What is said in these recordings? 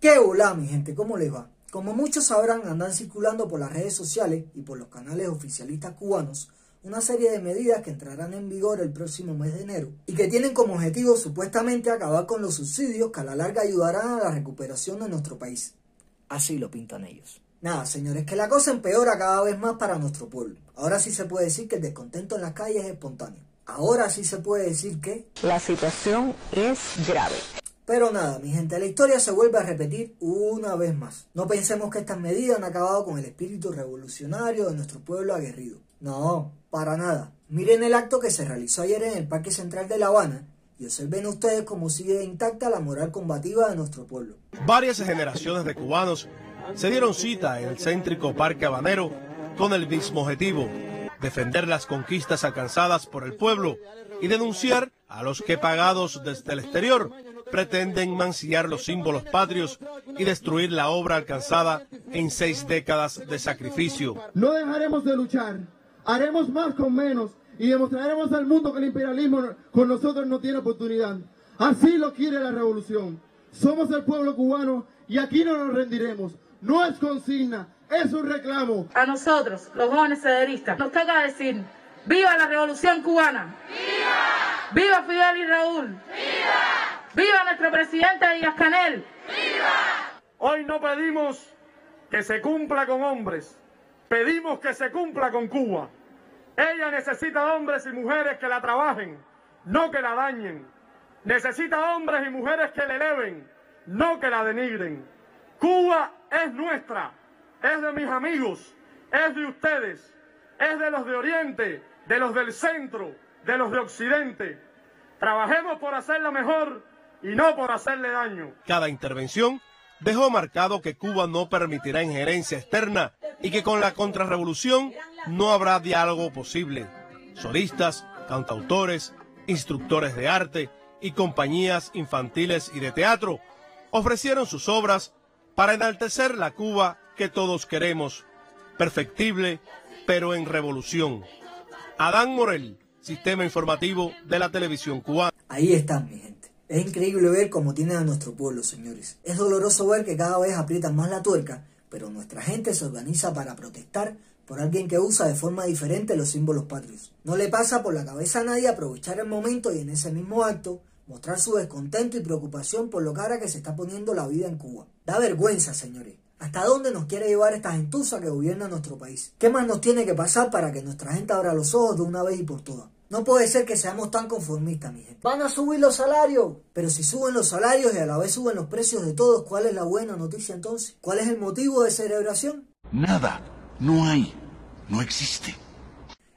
¿Qué hola, mi gente? ¿Cómo les va? Como muchos sabrán, andan circulando por las redes sociales y por los canales oficialistas cubanos una serie de medidas que entrarán en vigor el próximo mes de enero y que tienen como objetivo supuestamente acabar con los subsidios que a la larga ayudarán a la recuperación de nuestro país. Así lo pintan ellos. Nada, señores, que la cosa empeora cada vez más para nuestro pueblo. Ahora sí se puede decir que el descontento en las calles es espontáneo. Ahora sí se puede decir que... La situación es grave. Pero nada, mi gente, la historia se vuelve a repetir una vez más. No pensemos que estas medidas han acabado con el espíritu revolucionario de nuestro pueblo aguerrido. No, para nada. Miren el acto que se realizó ayer en el Parque Central de La Habana y observen ustedes cómo sigue intacta la moral combativa de nuestro pueblo. Varias generaciones de cubanos se dieron cita en el céntrico Parque Habanero con el mismo objetivo, defender las conquistas alcanzadas por el pueblo y denunciar a los que pagados desde el exterior pretenden mancillar los símbolos patrios y destruir la obra alcanzada en seis décadas de sacrificio. No dejaremos de luchar, haremos más con menos y demostraremos al mundo que el imperialismo con nosotros no tiene oportunidad. Así lo quiere la revolución. Somos el pueblo cubano y aquí no nos rendiremos. No es consigna, es un reclamo. A nosotros, los jóvenes cederistas, nos toca decir, ¡viva la revolución cubana! ¡Viva! ¡Viva Fidel y Raúl! ¡Viva! ¡Viva nuestro presidente Díaz Canel! ¡Viva! Hoy no pedimos que se cumpla con hombres, pedimos que se cumpla con Cuba. Ella necesita hombres y mujeres que la trabajen, no que la dañen. Necesita hombres y mujeres que le eleven, no que la denigren. Cuba es nuestra, es de mis amigos, es de ustedes, es de los de Oriente, de los del centro, de los de Occidente. Trabajemos por hacerla mejor y no por hacerle daño. Cada intervención dejó marcado que Cuba no permitirá injerencia externa y que con la contrarrevolución no habrá diálogo posible. Solistas, cantautores, instructores de arte y compañías infantiles y de teatro ofrecieron sus obras para enaltecer la Cuba que todos queremos, perfectible pero en revolución. Adán Morel, Sistema Informativo de la Televisión Cubana. Ahí están, mi gente. Es increíble ver cómo tienen a nuestro pueblo, señores. Es doloroso ver que cada vez aprietan más la tuerca, pero nuestra gente se organiza para protestar por alguien que usa de forma diferente los símbolos patrios. No le pasa por la cabeza a nadie aprovechar el momento y en ese mismo acto mostrar su descontento y preocupación por lo cara que se está poniendo la vida en Cuba. Da vergüenza, señores. ¿Hasta dónde nos quiere llevar esta gentuza que gobierna nuestro país? ¿Qué más nos tiene que pasar para que nuestra gente abra los ojos de una vez y por todas? No puede ser que seamos tan conformistas, mi gente. Van a subir los salarios. Pero si suben los salarios y a la vez suben los precios de todos, ¿cuál es la buena noticia entonces? ¿Cuál es el motivo de celebración? Nada. No hay. No existe.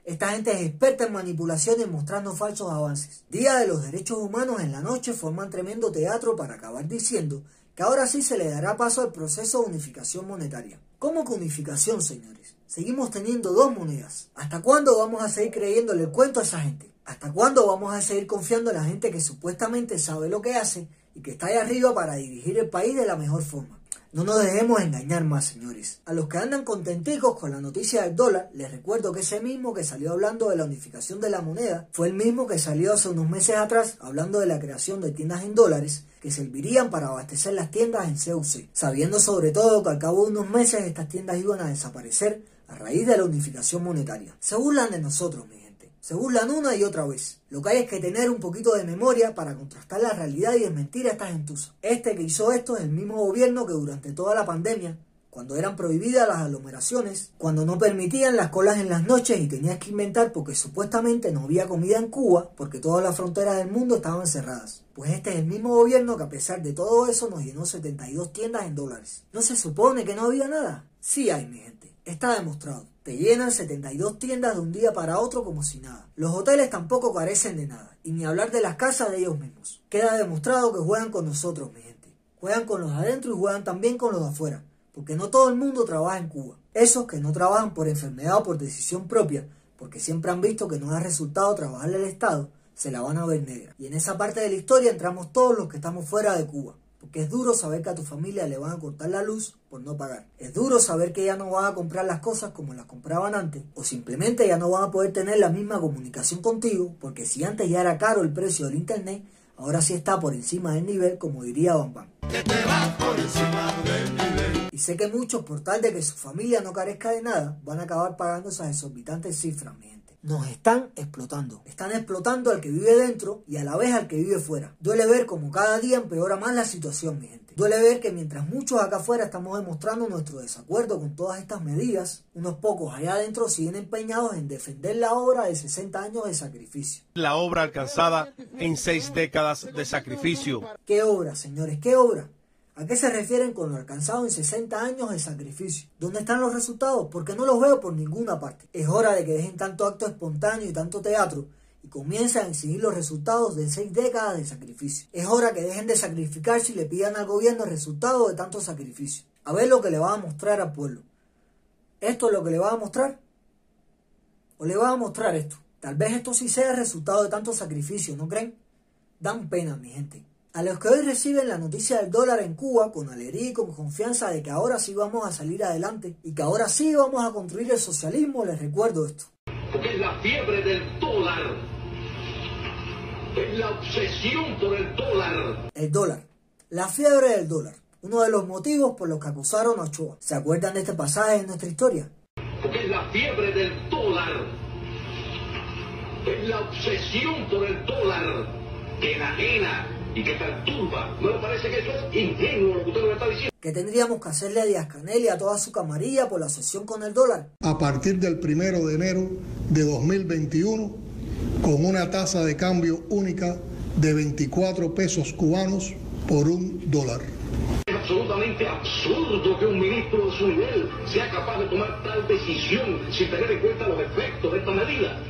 Esta gente es experta en manipulación y mostrando falsos avances. Día de los Derechos Humanos en la noche forman tremendo teatro para acabar diciendo que ahora sí se le dará paso al proceso de unificación monetaria. ¿Cómo que unificación, señores? Seguimos teniendo dos monedas. ¿Hasta cuándo vamos a seguir creyéndole el cuento a esa gente? ¿Hasta cuándo vamos a seguir confiando en la gente que supuestamente sabe lo que hace y que está ahí arriba para dirigir el país de la mejor forma? No nos dejemos engañar más, señores. A los que andan contenticos con la noticia del dólar, les recuerdo que ese mismo que salió hablando de la unificación de la moneda fue el mismo que salió hace unos meses atrás hablando de la creación de tiendas en dólares que servirían para abastecer las tiendas en CUC, sabiendo sobre todo que al cabo de unos meses estas tiendas iban a desaparecer a raíz de la unificación monetaria. Se burlan de nosotros, mi. Se burlan una y otra vez. Lo que hay es que tener un poquito de memoria para contrastar la realidad y desmentir a estas gentusas. Este que hizo esto es el mismo gobierno que durante toda la pandemia cuando eran prohibidas las aglomeraciones, cuando no permitían las colas en las noches y tenías que inventar porque supuestamente no había comida en Cuba porque todas las fronteras del mundo estaban cerradas. Pues este es el mismo gobierno que a pesar de todo eso nos llenó 72 tiendas en dólares. ¿No se supone que no había nada? Sí hay, mi gente. Está demostrado. Te llenan 72 tiendas de un día para otro como si nada. Los hoteles tampoco carecen de nada. Y ni hablar de las casas de ellos mismos. Queda demostrado que juegan con nosotros, mi gente. Juegan con los adentro y juegan también con los de afuera porque no todo el mundo trabaja en Cuba. Esos que no trabajan por enfermedad o por decisión propia, porque siempre han visto que no da resultado trabajarle al Estado, se la van a ver negra. Y en esa parte de la historia entramos todos los que estamos fuera de Cuba. Porque es duro saber que a tu familia le van a cortar la luz por no pagar. Es duro saber que ya no van a comprar las cosas como las compraban antes. O simplemente ya no van a poder tener la misma comunicación contigo. Porque si antes ya era caro el precio del internet, ahora sí está por encima del nivel, como diría Bam Bam. Que te va por encima sé que muchos, por tal de que su familia no carezca de nada, van a acabar pagando esas exorbitantes cifras, mi gente. Nos están explotando. Están explotando al que vive dentro y a la vez al que vive fuera. Duele ver como cada día empeora más la situación, mi gente. Duele ver que mientras muchos acá afuera estamos demostrando nuestro desacuerdo con todas estas medidas, unos pocos allá adentro siguen empeñados en defender la obra de 60 años de sacrificio. La obra alcanzada en seis décadas de sacrificio. ¿Qué obra, señores? ¿Qué obra? ¿A qué se refieren con lo alcanzado en 60 años de sacrificio? ¿Dónde están los resultados? Porque no los veo por ninguna parte. Es hora de que dejen tanto acto espontáneo y tanto teatro y comiencen a exigir los resultados de seis décadas de sacrificio. Es hora que dejen de sacrificarse y le pidan al gobierno el resultado de tanto sacrificio. A ver lo que le va a mostrar al pueblo. ¿Esto es lo que le va a mostrar? ¿O le va a mostrar esto? Tal vez esto sí sea el resultado de tanto sacrificio, ¿no creen? Dan pena, mi gente. A los que hoy reciben la noticia del dólar en Cuba con alegría y con confianza de que ahora sí vamos a salir adelante y que ahora sí vamos a construir el socialismo, les recuerdo esto. Porque es la fiebre del dólar. Es la obsesión por el dólar. El dólar. La fiebre del dólar. Uno de los motivos por los que acusaron a Ochoa. ¿Se acuerdan de este pasaje en nuestra historia? Porque es la fiebre del dólar. Es la obsesión por el dólar que enajena y que perturba. ¿No le parece que eso es ingenuo lo que usted me está diciendo? ¿Qué tendríamos que hacerle a Díaz Canel y a toda su camarilla por la obsesión con el dólar? A partir del primero de enero de 2021, con una tasa de cambio única de 24 pesos cubanos por un dólar. Es absolutamente absurdo que un ministro de su nivel sea capaz de tomar tal decisión sin tener en cuenta los efectos de esta medida.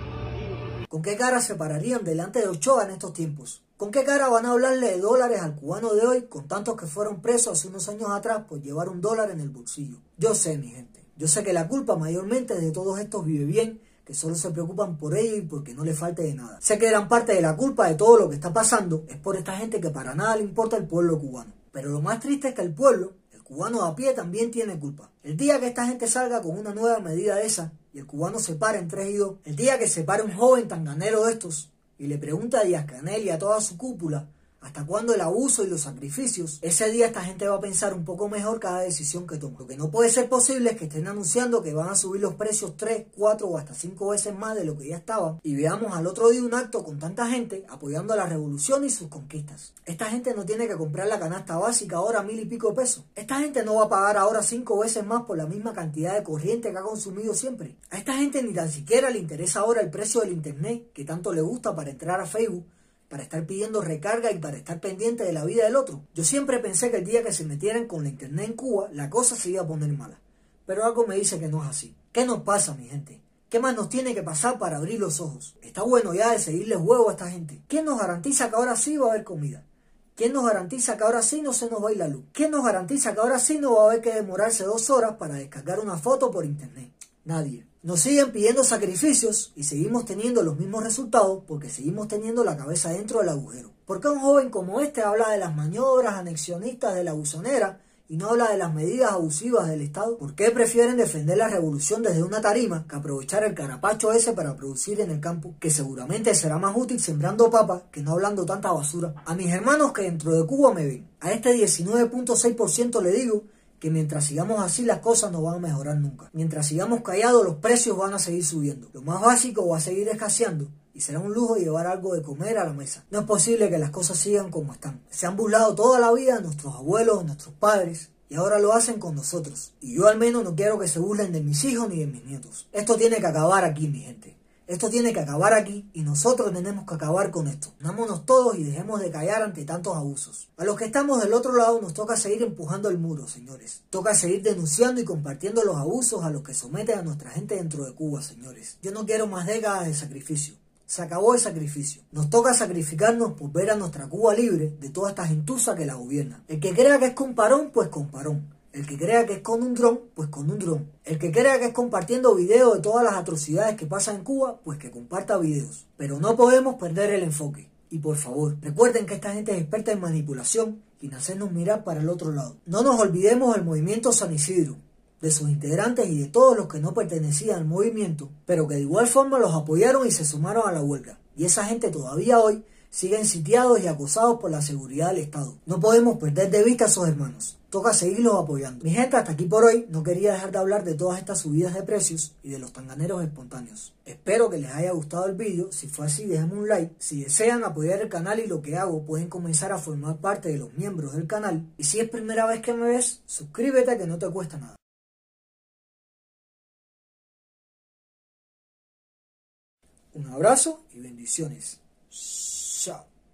¿Con qué cara se pararían delante de Ochoa en estos tiempos? ¿Con qué cara van a hablarle de dólares al cubano de hoy con tantos que fueron presos hace unos años atrás por llevar un dólar en el bolsillo? Yo sé, mi gente, yo sé que la culpa mayormente de todos estos vive bien, que solo se preocupan por ello y porque no le falte de nada. Sé que gran parte de la culpa de todo lo que está pasando es por esta gente que para nada le importa el pueblo cubano. Pero lo más triste es que el pueblo, el cubano a pie, también tiene culpa. El día que esta gente salga con una nueva medida de esa y el cubano se pare en tres y dos, el día que se pare un joven tanganero de estos y le pregunta a Díaz Canel y a toda su cúpula hasta cuándo el abuso y los sacrificios, ese día esta gente va a pensar un poco mejor cada decisión que toma. Lo que no puede ser posible es que estén anunciando que van a subir los precios 3, 4 o hasta 5 veces más de lo que ya estaban y veamos al otro día un acto con tanta gente apoyando a la revolución y sus conquistas. Esta gente no tiene que comprar la canasta básica ahora a mil y pico pesos. Esta gente no va a pagar ahora 5 veces más por la misma cantidad de corriente que ha consumido siempre. A esta gente ni tan siquiera le interesa ahora el precio del internet que tanto le gusta para entrar a Facebook para estar pidiendo recarga y para estar pendiente de la vida del otro. Yo siempre pensé que el día que se metieran con la internet en Cuba, la cosa se iba a poner mala. Pero algo me dice que no es así. ¿Qué nos pasa, mi gente? ¿Qué más nos tiene que pasar para abrir los ojos? Está bueno ya de seguirle huevo a esta gente. ¿Quién nos garantiza que ahora sí va a haber comida? ¿Quién nos garantiza que ahora sí no se nos va a ir la luz? ¿Quién nos garantiza que ahora sí no va a haber que demorarse dos horas para descargar una foto por internet? Nadie. Nos siguen pidiendo sacrificios y seguimos teniendo los mismos resultados porque seguimos teniendo la cabeza dentro del agujero. ¿Por qué un joven como este habla de las maniobras anexionistas de la buzonera y no habla de las medidas abusivas del Estado? ¿Por qué prefieren defender la revolución desde una tarima que aprovechar el carapacho ese para producir en el campo, que seguramente será más útil sembrando papas que no hablando tanta basura? A mis hermanos que dentro de Cuba me ven, a este 19.6% le digo que mientras sigamos así las cosas no van a mejorar nunca. Mientras sigamos callados los precios van a seguir subiendo. Lo más básico va a seguir escaseando y será un lujo llevar algo de comer a la mesa. No es posible que las cosas sigan como están. Se han burlado toda la vida nuestros abuelos, nuestros padres, y ahora lo hacen con nosotros. Y yo al menos no quiero que se burlen de mis hijos ni de mis nietos. Esto tiene que acabar aquí, mi gente. Esto tiene que acabar aquí y nosotros tenemos que acabar con esto. Unámonos todos y dejemos de callar ante tantos abusos. A los que estamos del otro lado nos toca seguir empujando el muro, señores. Toca seguir denunciando y compartiendo los abusos a los que someten a nuestra gente dentro de Cuba, señores. Yo no quiero más décadas de sacrificio. Se acabó el sacrificio. Nos toca sacrificarnos por ver a nuestra Cuba libre de toda esta gentuza que la gobierna. El que crea que es con parón, pues con parón. El que crea que es con un dron, pues con un dron. El que crea que es compartiendo videos de todas las atrocidades que pasan en Cuba, pues que comparta videos. Pero no podemos perder el enfoque. Y por favor, recuerden que esta gente es experta en manipulación y en hacernos mirar para el otro lado. No nos olvidemos del movimiento San Isidro, de sus integrantes y de todos los que no pertenecían al movimiento, pero que de igual forma los apoyaron y se sumaron a la huelga. Y esa gente todavía hoy siguen sitiados y acosados por la seguridad del Estado. No podemos perder de vista a sus hermanos. Toca seguirlos apoyando. Mi gente, hasta aquí por hoy, no quería dejar de hablar de todas estas subidas de precios y de los tanganeros espontáneos. Espero que les haya gustado el vídeo, si fue así déjenme un like. Si desean apoyar el canal y lo que hago, pueden comenzar a formar parte de los miembros del canal. Y si es primera vez que me ves, suscríbete que no te cuesta nada. Un abrazo y bendiciones. Chao.